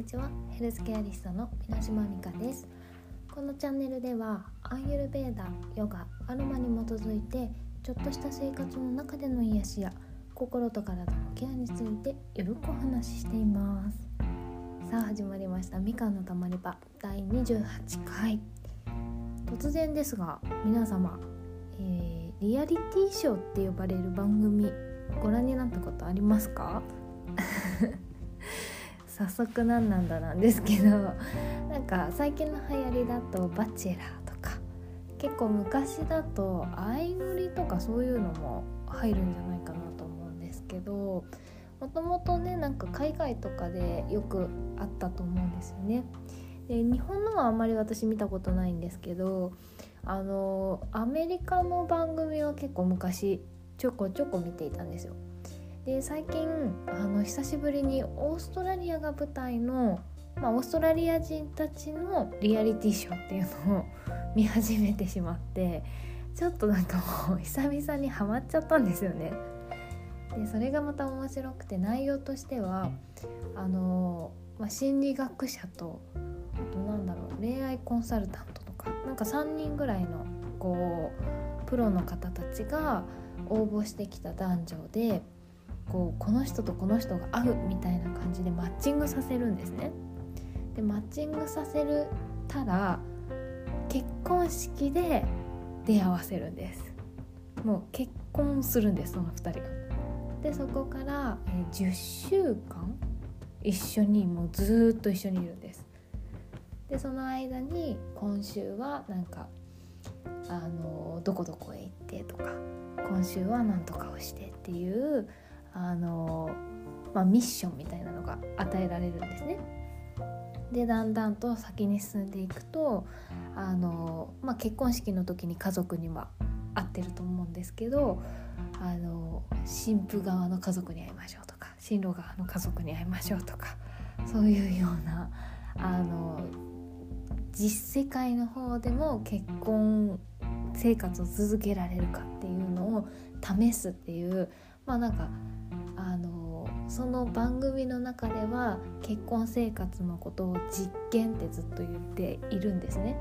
にちは。ヘルスケアリストの皆島美香です。このチャンネルではアンユルベーダヨガアロマに基づいてちょっとした生活の中での癒しや心と体のケアについてゆるくお話ししています。さあ始まりました。みかんのたまり場第28回。突然ですが皆様、えー、リアリティショーって呼ばれる番組ご覧になったことありますか？早速何なんだなんですけど なんか最近の流行りだと「バチェラー」とか結構昔だと相乗りとかそういうのも入るんじゃないかなと思うんですけどもともとねなんか海外とかでよくあったと思うんですよね。で日本のはあんまり私見たことないんですけどあのアメリカの番組は結構昔ちょこちょこ見ていたんですよ。で最近あの久しぶりにオーストラリアが舞台の、まあ、オーストラリア人たちのリアリティショーっていうのを 見始めてしまってちょっとなんかもう 久々にハマっちゃったんですよね。でそれがまた面白くて内容としてはあの、まあ、心理学者とあとなんだろう恋愛コンサルタントとかなんか3人ぐらいのこうプロの方たちが応募してきた男女でこうこの人とこの人が合うみたいな感じでマッチングさせるんですね。でマッチングさせるたら結婚式で出会わせるんですもう結婚するんですその2人が。でそこから、え10週間一緒にもうずっと一緒にいるんです。でその間に今週はなんかあのどこどこへ行ってとか今週は何とかをしてっていうあの、まあ、ミッションみたいなのが与えられるんですね。でだんだんと先に進んでいくとあの、まあ、結婚式の時に家族には会ってると思うんですけどあの新婦側の家族に会いましょうとか新郎側の家族に会いましょうとかそういうようなあの実世界の方でも結婚生活を続けられるかっていうのを試すっていうまあなんかあのその番組の中では結婚生活のことを実験ってずっと言っているんですね。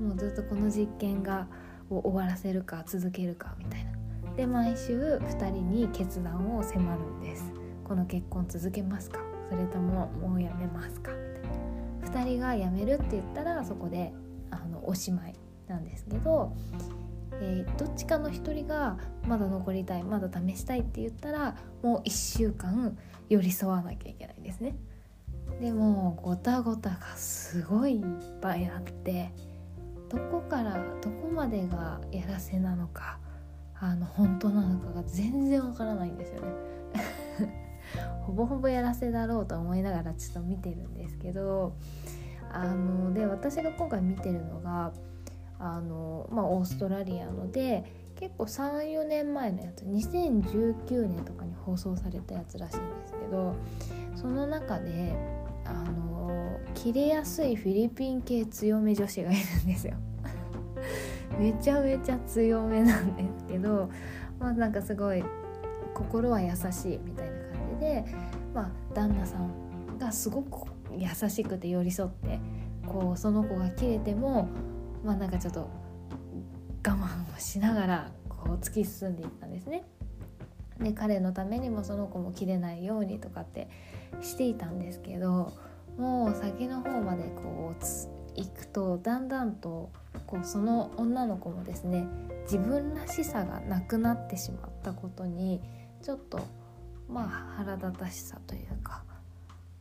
もうずっとこの実験がを終わらせるか続けるかみたいな。で毎週2人に決断を迫るんです。この結婚続けますか？それとももうやめますか？みたいな。2人が辞めるって言ったらそこであのおしまいなんですけどえー、どっちかの一人がまだ残りたいまだ試したいって言ったらもう1週間寄り添わなきゃいけないんですね。でもごたごたがすごいいっぱいあってどこからどこまでがやらせなのかあの本当なのかが全然わからないんですよね。ほぼほぼやらせだろうと思いながらちょっと見てるんですけどあので私が今回見てるのがあの、まあ、オーストラリアので結構34年前のやつ2019年とかに放送されたやつらしいんですけどその中であの切れやすいフィリピン系強め女子がいるんですよ。めちゃめちゃ強めなんですけどまあなんかすごい心は優しいみたいな感じで、まあ、旦那さんがすごく優しくて寄り添ってこうその子が切れてもまあなんかちょっと我慢をしながらこう突き進んでいったんですね。で彼のためにもその子も切れないようにとかってしていたんですけどもう先の方までこう行くとだんだんとこうその女の子もですね自分らしさがなくなってしまったことにちょっとまあ腹立たしさというか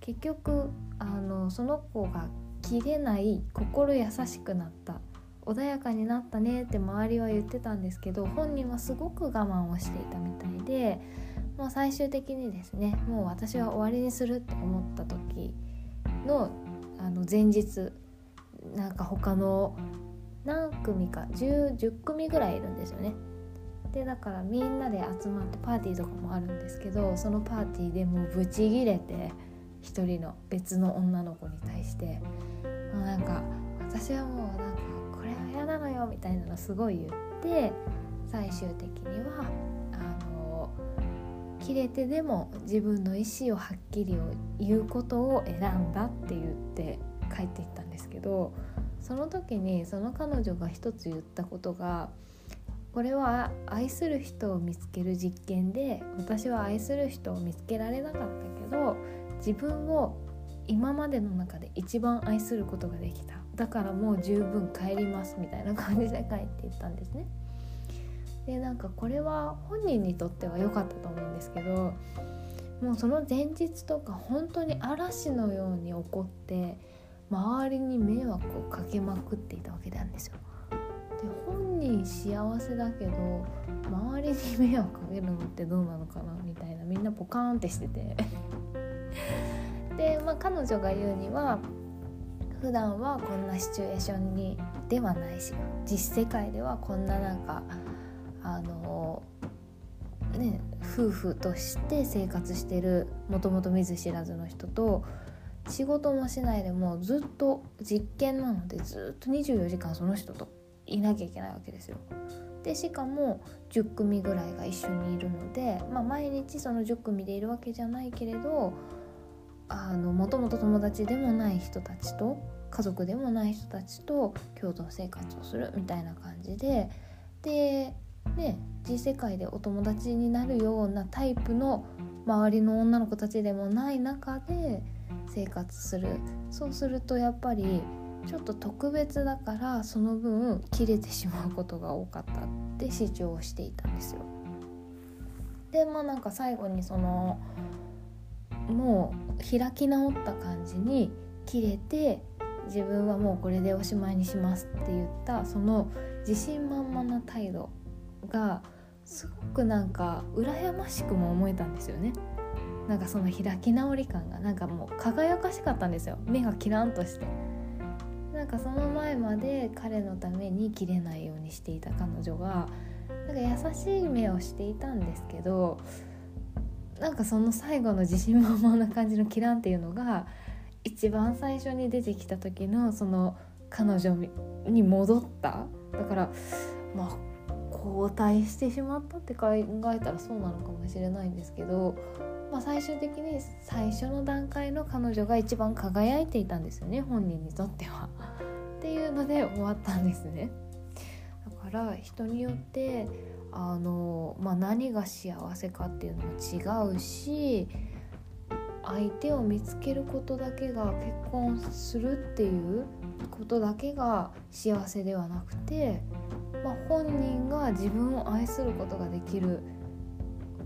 結局あのその子が切れない心優しくなった穏やかになったねって周りは言ってたんですけど本人はすごく我慢をしていたみたいでもう最終的にですねもう私は終わりにするって思った時のあの前日なんか他の何組か 10, 10組ぐらいいるんですよね。でだからみんなで集まってパーティーとかもあるんですけどそのパーティーでもうブチギレて一人の別の女の子に対してもうなんか私はもうなんかこれは嫌なのよみたいなのすごい言って最終的にはあの切れてでも自分の意思をはっきり言うことを選んだって言って帰っていったんですけどその時にその彼女が一つ言ったことがこれは愛する人を見つける実験で私は愛する人を見つけられなかったけど自分を今までの中で一番愛することができた。だからもう十分帰りますみたいな感じで帰っていったんですね。でなんかこれは本人にとっては良かったと思うんですけどもうその前日とか本当に嵐のように起こって周りに迷惑をかけまくっていたわけなんですよ。で本人幸せだけど周りに迷惑かけるのってどうなのかなみたいなみんなポカーンってしててで、まあ、彼女が言うには普段はこんなシチュエーションにではないし実世界ではこんななんかあのね夫婦として生活してるもともと見ず知らずの人と仕事もしないでもずっと実験なのでずっと24時間その人といなきゃいけないわけですよ。でしかも10組ぐらいが一緒にいるので、まあ、毎日その10組でいるわけじゃないけれどもともと友達でもない人たちと家族でもない人たちと共同生活をするみたいな感じででね実世界でお友達になるようなタイプの周りの女の子たちでもない中で生活するそうするとやっぱりちょっと特別だからその分切れてしまうことが多かったって主張をしていたんですよ。でまあなんか最後にそのもう開き直った感じに切れて自分はもうこれでおしまいにしますって言ったその自信満々な態度がすごくなんか羨ましくも思えたんですよね。なんかその開き直り感がなんかもう輝かしかったんですよ目がキランとしてなんかその前まで彼のために切れないようにしていた彼女がなんか優しい目をしていたんですけどなんかその最後の自信満々な感じのキランっていうのが一番最初に出てきた時のその彼女に戻っただからまあ交代してしまったって考えたらそうなのかもしれないんですけど、まあ、最終的に最初の段階の彼女が一番輝いていたんですよね本人にとっては。っていうので終わったんですね。だから人によってあの、まあ、何が幸せかっていうのも違うし相手を見つけることだけが結婚するっていうことだけが幸せではなくてまあ、本人が自分を愛することができる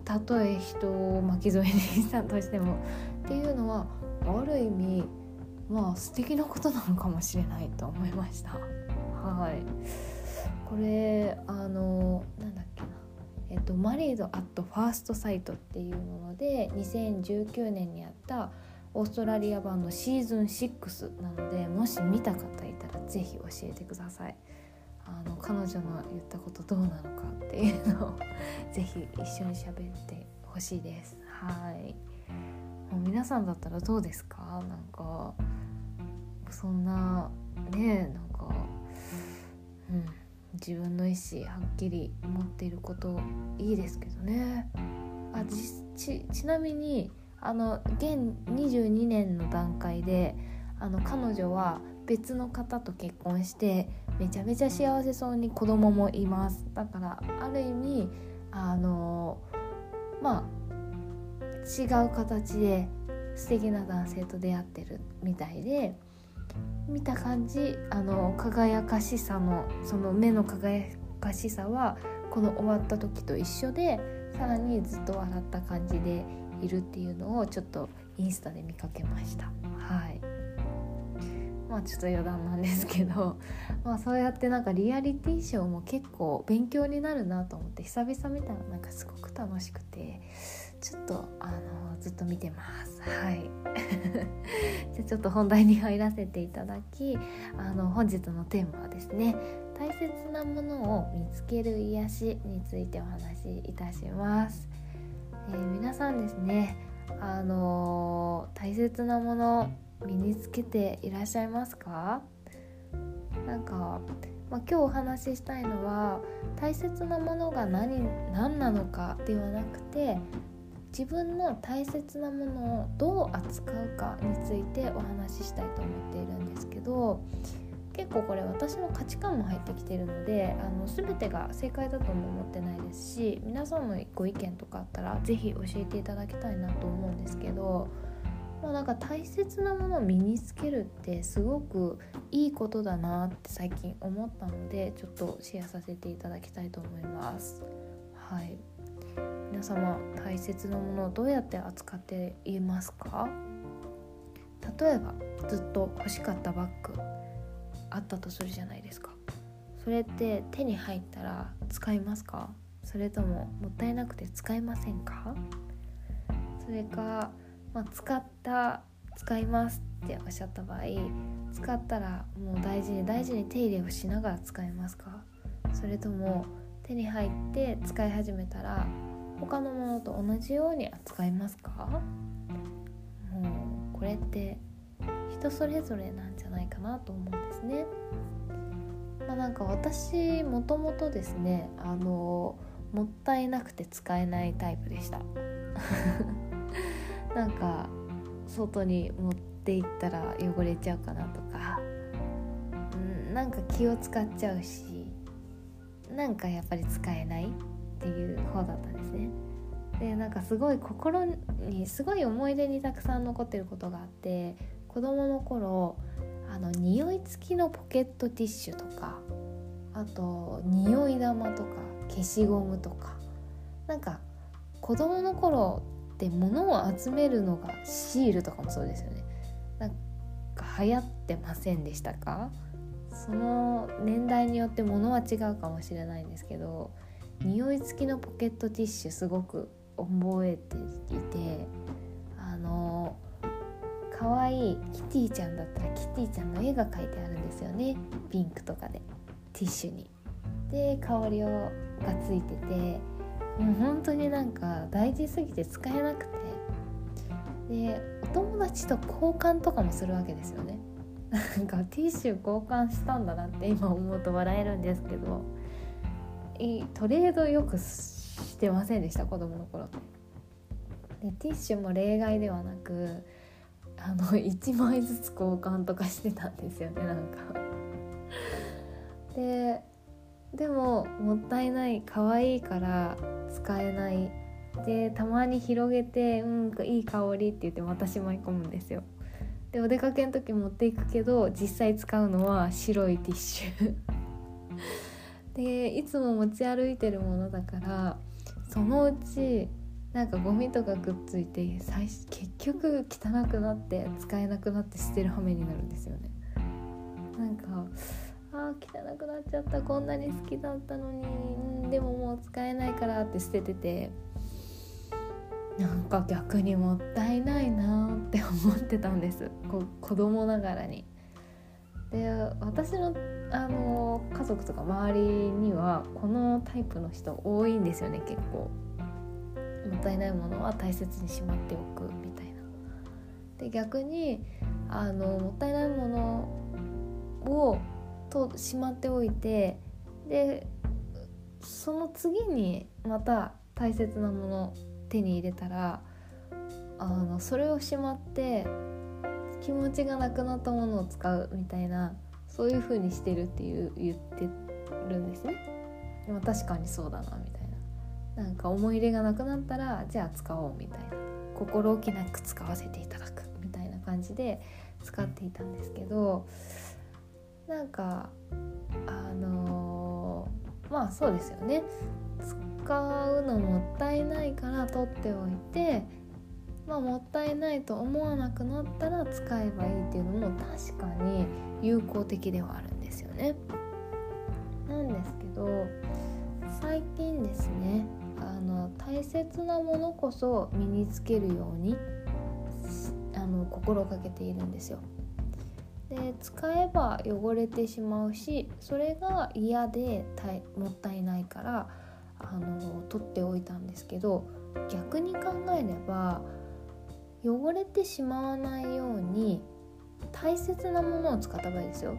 たとえ人を巻き添えにしたとしてもっていうのはある意味まあ素敵なことなのかもしれないと思いました。はいこれあのなんだっけな。えっと「マリード・アット・ファースト・サイト」っていうもので2019年にやったオーストラリア版のシーズン6なのでもし見た方いたら是非教えてください。あの彼女の言ったことどうなのかっていうのを ぜひ一緒に喋ってほしいです。はい。もう皆さんだったらどうですか？なんかそんなねなんかうん。自分の意思はっきり持っていることいいですけどね。あちちなみにあの現22年の段階であの彼女は別の方と結婚してめちゃめちゃ幸せそうに子供もいます。だからある意味あのまあ違う形で素敵な男性と出会ってるみたいで見た感じあの輝かしさのその目の輝かしさはこの終わった時と一緒でさらにずっと笑った感じでいるっていうのをちょっとインスタで見かけました。はいまあちょっと余談なんですけど、まあ、そうやってなんかリアリティショーも結構勉強になるなと思って久々見たらなんかすごく楽しくてちょっとあのずっと見てます。はい。じゃあちょっと本題に入らせていただきあの本日のテーマはですね大切なものを見つける癒しについてお話しいたします、えー、皆さんですねあの大切なもの身につけていらっしゃいますか？なんか、まあ、今日お話ししたいのは大切なものが何何なのかではなくて自分の大切なものをどう扱うかについてお話ししたいと思っているんですけど結構これ私の価値観も入ってきてるのであの全てが正解だとも思ってないですし皆さんのご意見とかあったら是非教えていただきたいなと思うんですけど、まあ、なんか大切なものを身につけるってすごくいいことだなって最近思ったのでちょっとシェアさせていただきたいと思います。はい皆様大切なものをどうやって扱っていますか？例えばずっと欲しかったバッグあったとするじゃないですか。それって手に入ったら使いますか？それとももったいなくて使えませんか？それか、まあ、使った使いますっておっしゃった場合使ったらもう大事に大事に手入れをしながら使えますか？それとも手に入って使い始めたら他のものと同じように扱いますか？もうこれって人それぞれなんじゃないかなと思うんですね。まあ、なんか私もともとですねあのもったいなくて使えないタイプでした なんか外に持って行ったら汚れちゃうかなとか、うん、なんか気を使っちゃうしなんかやっぱり使えないっていう方だったんですね。でなんかすごい心にすごい思い出にたくさん残ってることがあって子供の頃あの匂い付きのポケットティッシュとかあと匂い玉とか消しゴムとかなんか子供の頃って物を集めるのがシールとかもそうですよね。なんか流行ってませんでしたか？その年代によって物は違うかもしれないんですけど匂い付きのポケットティッシュすごく覚えていてあの可愛いキティちゃんだったらキティちゃんの絵が描いてあるんですよねピンクとかでティッシュに。で香りをがついててもう本当になんか大事すぎて使えなくてでお友達と交換とかもするわけですよね。なんかティッシュ交換したんだなって今思うと笑えるんですけどトレードよくしてませんでした子供の頃でティッシュも例外ではなくあの1枚ずつ交換とかしてたんですよねなんか。ででももったいない可愛いから使えない。でたまに広げて「うんいい香り」って言ってまたしまい込むんですよ。でお出かけの時持っていくけど実際使うのは白いティッシュ。でいつも持ち歩いてるものだからそのうちなんかゴミとかくっついて最結局汚くなって使えなくなって捨てる羽目になるんですよね。なんかあー汚くなっちゃった。こんなに好きだったのにでももう使えないからって捨てててなんか逆にもったいないなって思ってたんですこ子供ながらに。で私のあの家族とか周りにはこのタイプの人多いんですよね結構。もったいないものは大切にしまっておくみたいな。で逆にあのもったいないものをとしまっておいてでその次にまた大切なもの手に入れたらあのそれをしまって気持ちがなくなったものを使うみたいなそういう風にしてるっていう言ってるんですね。でも確かにそうだなみたいな。なんか思い入れがなくなったらじゃあ使おうみたいな心置きなく使わせていただくみたいな感じで使っていたんですけどなんかあのー、まあそうですよね使うのもったいないから取っておいてまあもったいないと思わなくなったら使えばいいっていうのも確かに有効的ではあるんですよね。なんですけど最近ですねあの大切なものこそ身につけるようにあの心がけているんですよ。で使えば汚れてしまうしそれが嫌でもったいないからあの取っておいたんですけど逆に考えれば汚れてしまわないように大切なものを使った場合ですよ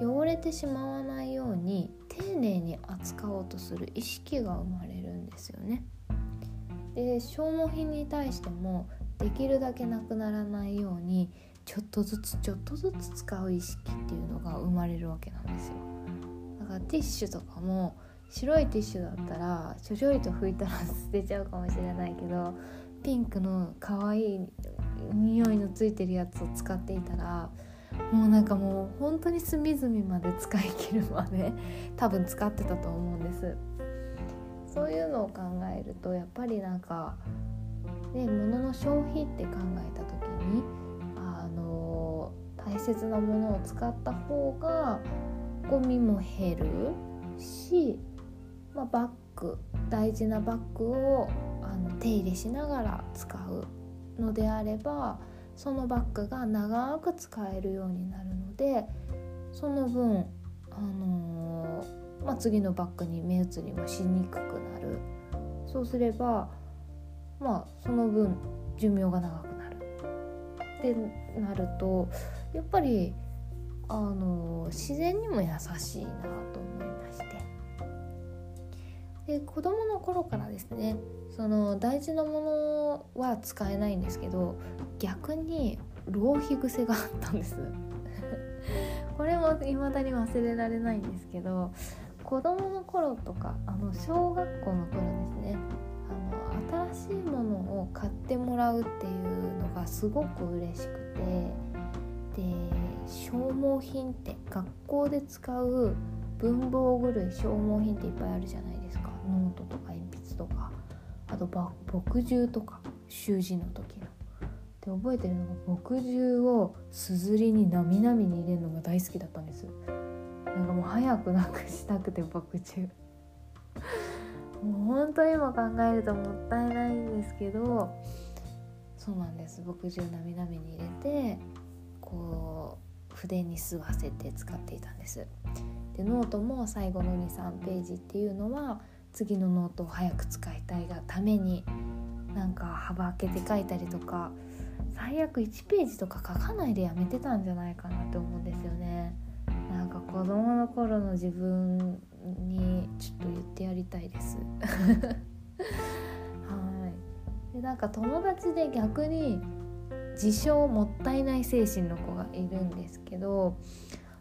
汚れてしまわないように丁寧に扱おうとする意識が生まれるんですよね。で消耗品に対してもできるだけなくならないようにちょっとずつちょっとずつ使う意識っていうのが生まれるわけなんですよだからティッシュとかも白いティッシュだったらちょちょいと拭いたら 捨てちゃうかもしれないけどピンクの可愛い匂いのついてるやつを使っていたらもうなんかもう本当に隅々まで使い切るまで 多分使ってたと思うんです。そういうのを考えるとやっぱりなんかね物の消費って考えた時にあの大切なものを使った方がゴミも減るし、まあ、バッグ大事なバッグをあの手入れしながら使うのであればそのバッグが長く使えるようになるのでその分、あのー、まあ、次のバッグに目移りもしにくくなる。そうすればまあその分寿命が長くなる。ってなるとやっぱりあの自然にも優しいなと思で子供の頃からですねその大事なものは使えないんですけど逆に浪費癖があったんです。これも未だに忘れられないんですけど子供の頃とかあの小学校の頃ですねあの新しいものを買ってもらうっていうのがすごく嬉しくてで消耗品って学校で使う文房具類消耗品っていっぱいあるじゃないですか。ノートとか鉛筆とかあと墨汁とか習字の時の。で覚えてるのが墨汁をすずりになみなみに入れるのが大好きだったんです。なんかもう早くなくしたくて墨汁。もう本当今考えるともったいないんですけどそうなんです。墨汁なみなみに入れてこう筆に吸わせて使っていたんです。でノートも最後の23ページっていうのは次のノートを早く使いたいがためになんか幅開けて書いたりとか最悪1ページとか書かないでやめてたんじゃないかなって思うんですよね。なんか子供の頃の自分にちょっと言ってやりたいです。はい。でなんか友達で逆に自称もったいない精神の子がいるんですけど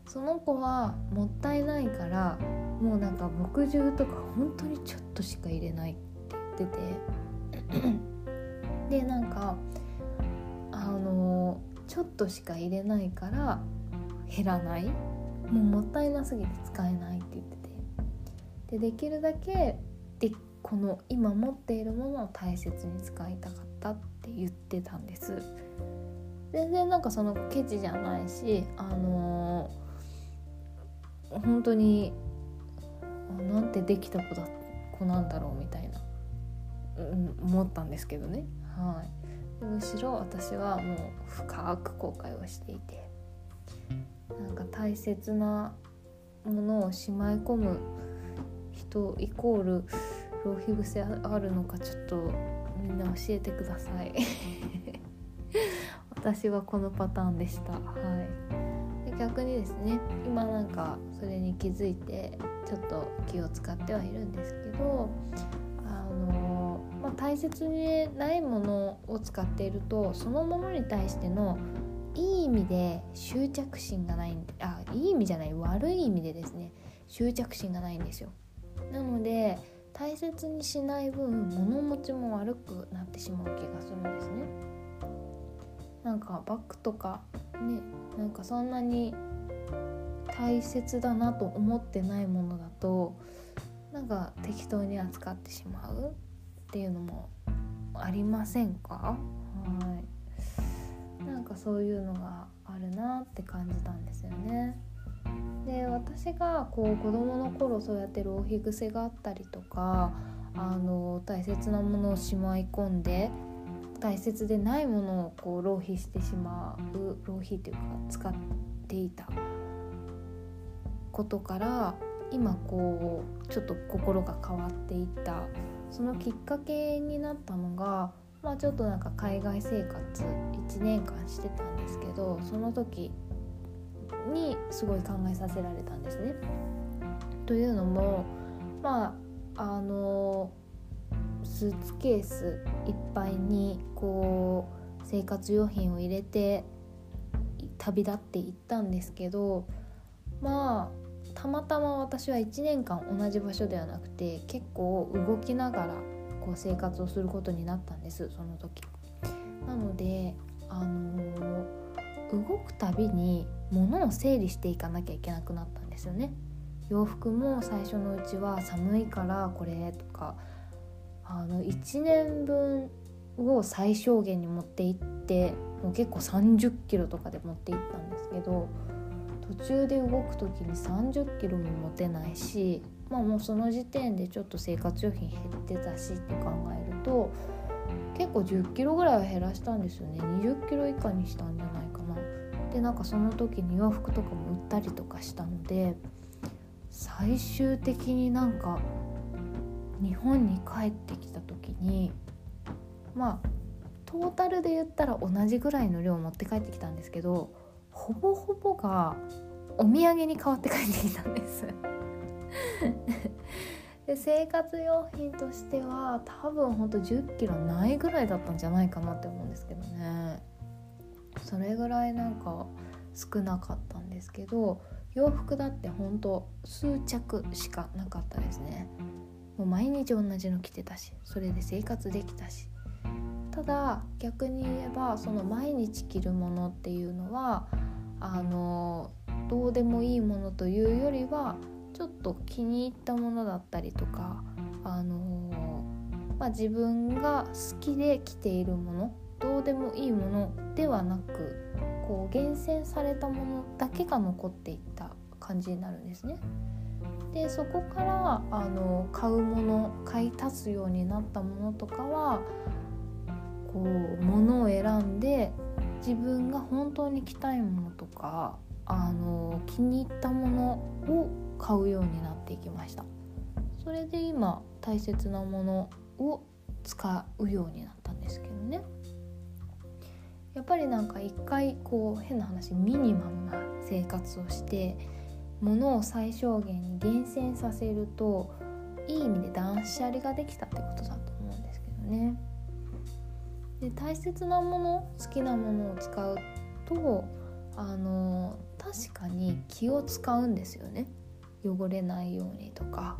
その子はもったいないからもうなんか墨汁とか本当にちょっとしか入れないって言ってて。でなんかあのちょっとしか入れないから減らない。もうもったいなすぎて使えないって言ってて。でできるだけでこの今持っているものを大切に使いたかったって言ってたんです。全然なんかそのケチじゃないしあのー本当になんてできた子だ子なんだろうみたいな、うん、思ったんですけどね。はい。むしろ私はもう深く後悔をしていてなんか大切なものをしまい込む人イコール浪費癖あるのかちょっとみんな教えてください。私はこのパターンでした。はい。逆にですね今なんかそれに気づいてちょっと気を使ってはいるんですけどあの、まあ、大切にないものを使っているとそのものに対してのいい意味で執着心がないんであいい意味じゃない悪い意味でですね執着心がないんですよ。なので大切にしない分物持ちも悪くなってしまう気がするんですねなんかバッグとかねなんかそんなに大切だなと思ってないものだとなんか適当に扱ってしまうっていうのもありませんか？はいなんかそういうのがあるなって感じたんですよね。で私がこう子どもの頃そうやって浪費癖があったりとかあの大切なものをしまい込んで大切でないものをこう浪費してしまう浪費というか使っていたことから今こうちょっと心が変わっていったそのきっかけになったのが、まあ、ちょっとなんか海外生活1年間してたんですけどその時にすごい考えさせられたんですね。というのもまああのスーツケースいっぱいにこう生活用品を入れて旅立っていったんですけどまあたまたま私は1年間同じ場所ではなくて結構動きながらこう生活をすることになったんですその時。なのであのー、動くたびに物を整理していかなきゃいけなくなったんですよね。洋服も最初のうちは寒いからこれとかあの1年分を最小限に持っていってもう結構30キロとかで持っていったんですけど途中で動く時に30キロも持てないしまあもうその時点でちょっと生活用品減ってたしって考えると結構10キロぐらいは減らしたんですよね20キロ以下にしたんじゃないかな。でなんかその時に洋服とかも売ったりとかしたので最終的になんか日本に帰ってきた時にまあトータルで言ったら同じぐらいの量を持って帰ってきたんですけどほぼほぼがお土産に変わって帰ってきたんです。で生活用品としては多分ほんと1 0キロないぐらいだったんじゃないかなって思うんですけどね。それぐらいなんか少なかったんですけど洋服だってほんと数着しかなかったですね。もう毎日同じの着てたしそれで生活できたしただ逆に言えばその毎日着るものっていうのはあのどうでもいいものというよりはちょっと気に入ったものだったりとかあの、まあ、自分が好きで着ているものどうでもいいものではなくこう厳選されたものだけが残っていった感じになるんですね。でそこからあの買うもの買い足すようになったものとかはこう物を選んで自分が本当に着たいものとかあの気に入ったものを買うようになっていきました。それで今大切なものを使うようになったんですけどね。やっぱりなんか一回こう変な話ミニマムな生活をして物を最小限に厳選させるといい意味で断捨離ができたってことだと思うんですけどね。で大切なもの好きなものを使うとあの確かに気を使うんですよね汚れないようにとか。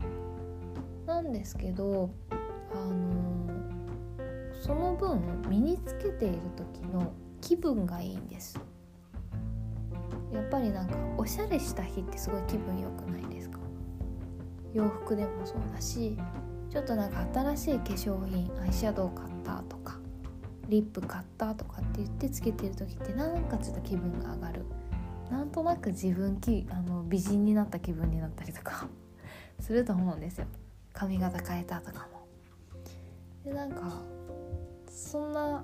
なんですけどあのその分身につけている時の気分がいいんですやっぱりなんかおしゃれした日ってすごい気分良くないですか？洋服でもそうだしちょっとなんか新しい化粧品アイシャドウ買ったとかリップ買ったとかって言ってつけてる時ってなんかちょっと気分が上がる。なんとなく自分きあの美人になった気分になったりとか。すると思うんですよ。髪型変えたとかも。でなんかそんな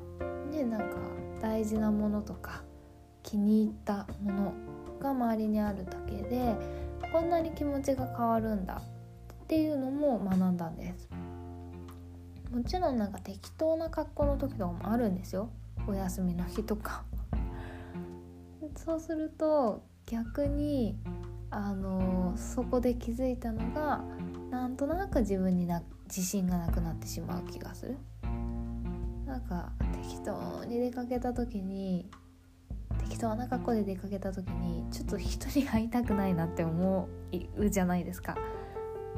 ねなんか大事なものとか気に入ったものが周りにあるだけでこんなに気持ちが変わるんだっていうのも学んだんです。もちろんなんか適当な格好の時とかもあるんですよ。お休みの日とか。そうすると逆にあのそこで気づいたのがなんとなく自分にな自信がなくなってしまう気がする。なんか適当に出かけた時に適当な格好で出かけた時にちょっと人に会いたくないなって思うじゃないですか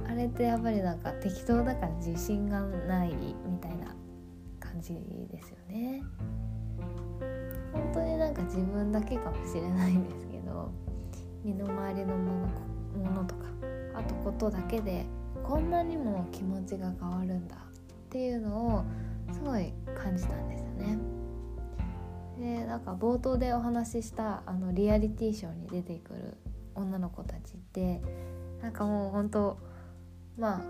あれってやっぱりなんか適当だから自信がないみたいな感じですよね本当になんか自分だけかもしれないんですけど身の回りのものものとかあとことだけでこんなにも気持ちが変わるんだっていうのをすごい感じたんですよね。でなんか冒頭でお話ししたあのリアリティショーに出てくる女の子たちってなんかもう本当まあ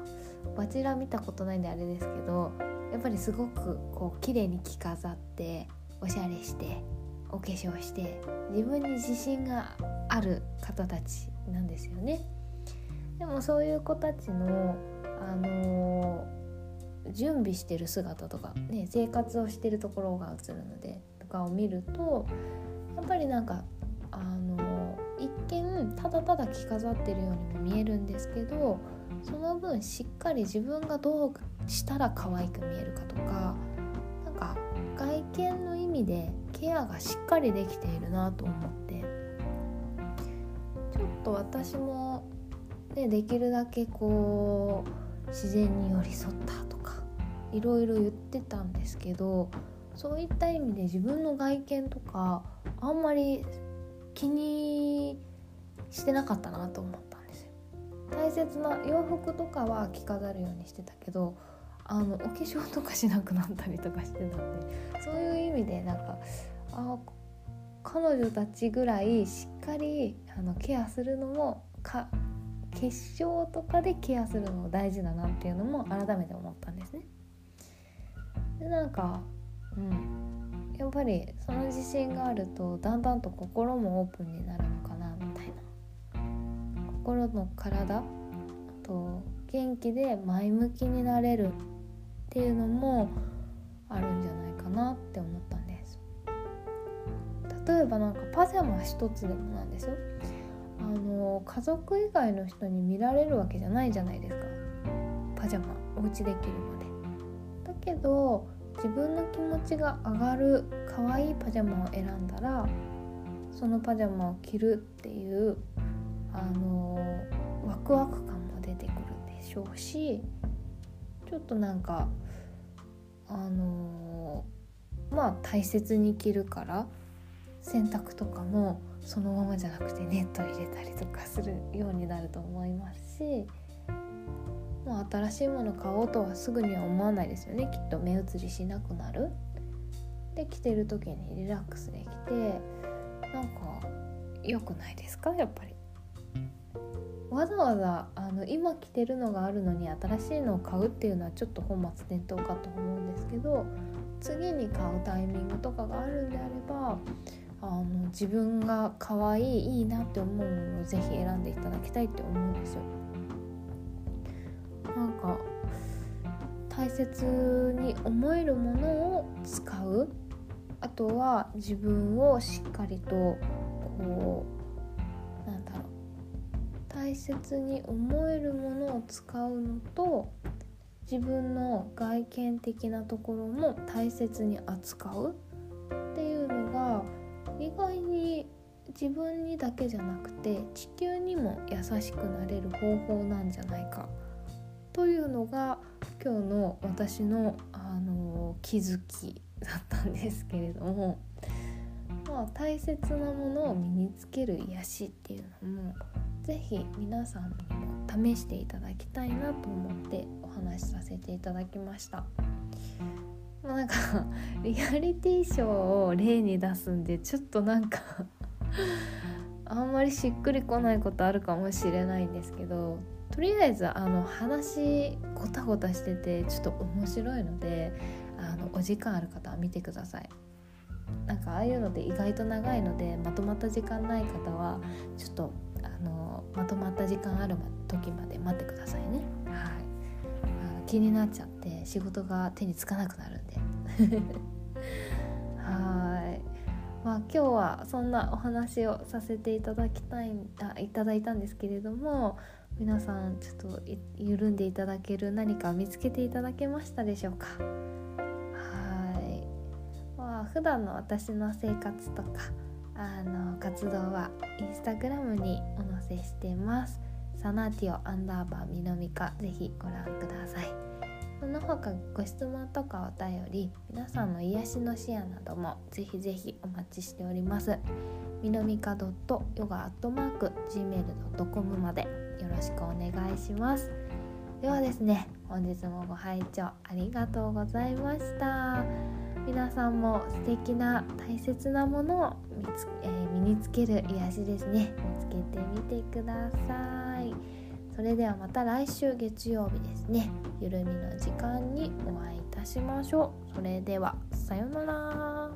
バチラ見たことないんであれですけどやっぱりすごくこう綺麗に着飾っておしゃれしてお化粧して自分に自信がある方たちなんですよね。でもそういう子たちの、あのー、準備してる姿とか、ね、生活をしてるところが映るのでかを見るとやっぱりなんか、あの、一見ただただ着飾ってるようにも見えるんですけどその分しっかり自分がどうしたら可愛く見えるかとかなんか外見の意味でケアがしっかりできているなと思ってちょっと私も、ね、できるだけこう自然に寄り添ったとかいろいろ言ってたんですけどそういった意味で自分の外見とかあんまり気にしてなかったなと思ったんですよ大切な洋服とかは着飾るようにしてたけどあのお化粧とかしなくなったりとかしてたんでそういう意味でなんかあ彼女たちぐらいしっかりあのケアするのもか化粧とかでケアするのも大事だなっていうのも改めて思ったんですね。でなんかうん。やっぱりその自信があるとだんだんと心もオープンになるのかなみたいな。心の体あと元気で前向きになれるっていうのもあるんじゃないかなって思ったんです。例えばなんかパジャマ一つでもなんですよ。あの家族以外の人に見られるわけじゃないじゃないですか。パジャマお家できるので。だけど自分の気持ちが上がる可愛いパジャマを選んだらそのパジャマを着るっていうあのワクワク感も出てくるでしょうしちょっとなんかあのまあ大切に着るから洗濯とかもそのままじゃなくてネット入れたりとかするようになると思いますしもう新しいもの買おうとはすぐには思わないですよねきっと目移りしなくなる。で着てる時にリラックスできてなんか良くないですか？やっぱり。わざわざあの今着てるのがあるのに新しいのを買うっていうのはちょっと本末転倒かと思うんですけど次に買うタイミングとかがあるんであればあの自分が可愛いいいなって思うものをぜひ選んでいただきたいって思うんですよ。大切に思えるものを使う。あとは自分をしっかりとこうなんだろう。大切に思えるものを使うのと自分の外見的なところも大切に扱う。っていうのが意外に自分にだけじゃなくて地球にも優しくなれる方法なんじゃないか。というのが今日の私のあの気づきだったんですけれども、まあ、大切なものを身につける癒しっていうのも是非皆さんにも試していただきたいなと思ってお話しさせていただきました。まあ、なんか リアリティショーを例に出すんでちょっとなんか あんまりしっくりこないことあるかもしれないんですけどとりあえずあの話ごたごたしててちょっと面白いのであのお時間ある方は見てください。なんかああいうので意外と長いのでまとまった時間ない方はちょっとあのまとまった時間ある時まで待ってくださいね。はい。あ気になっちゃって仕事が手につかなくなるんで。はい。まあ今日はそんなお話をさせていただきたいあいただいたんですけれども皆さんちょっと緩んでいただける何か見つけていただけましたでしょうか？はい。まあ普段の私の生活とかあの活動はインスタグラムにお載せしています。サナティオアンダーバーミノミカぜひご覧ください。その他ご質問とかお便り皆さんの癒しのシェアなどもぜひぜひお待ちしております。みのみか .yoga.gmail.com まで。よろしくお願いします。ではですね本日もご拝聴ありがとうございました。皆さんも素敵な大切なものを見つ、えー、身につける癒しですね。見つけてみてください。それではまた来週月曜日ですね。ゆるみの時間にお会いいたしましょう。それではさようなら。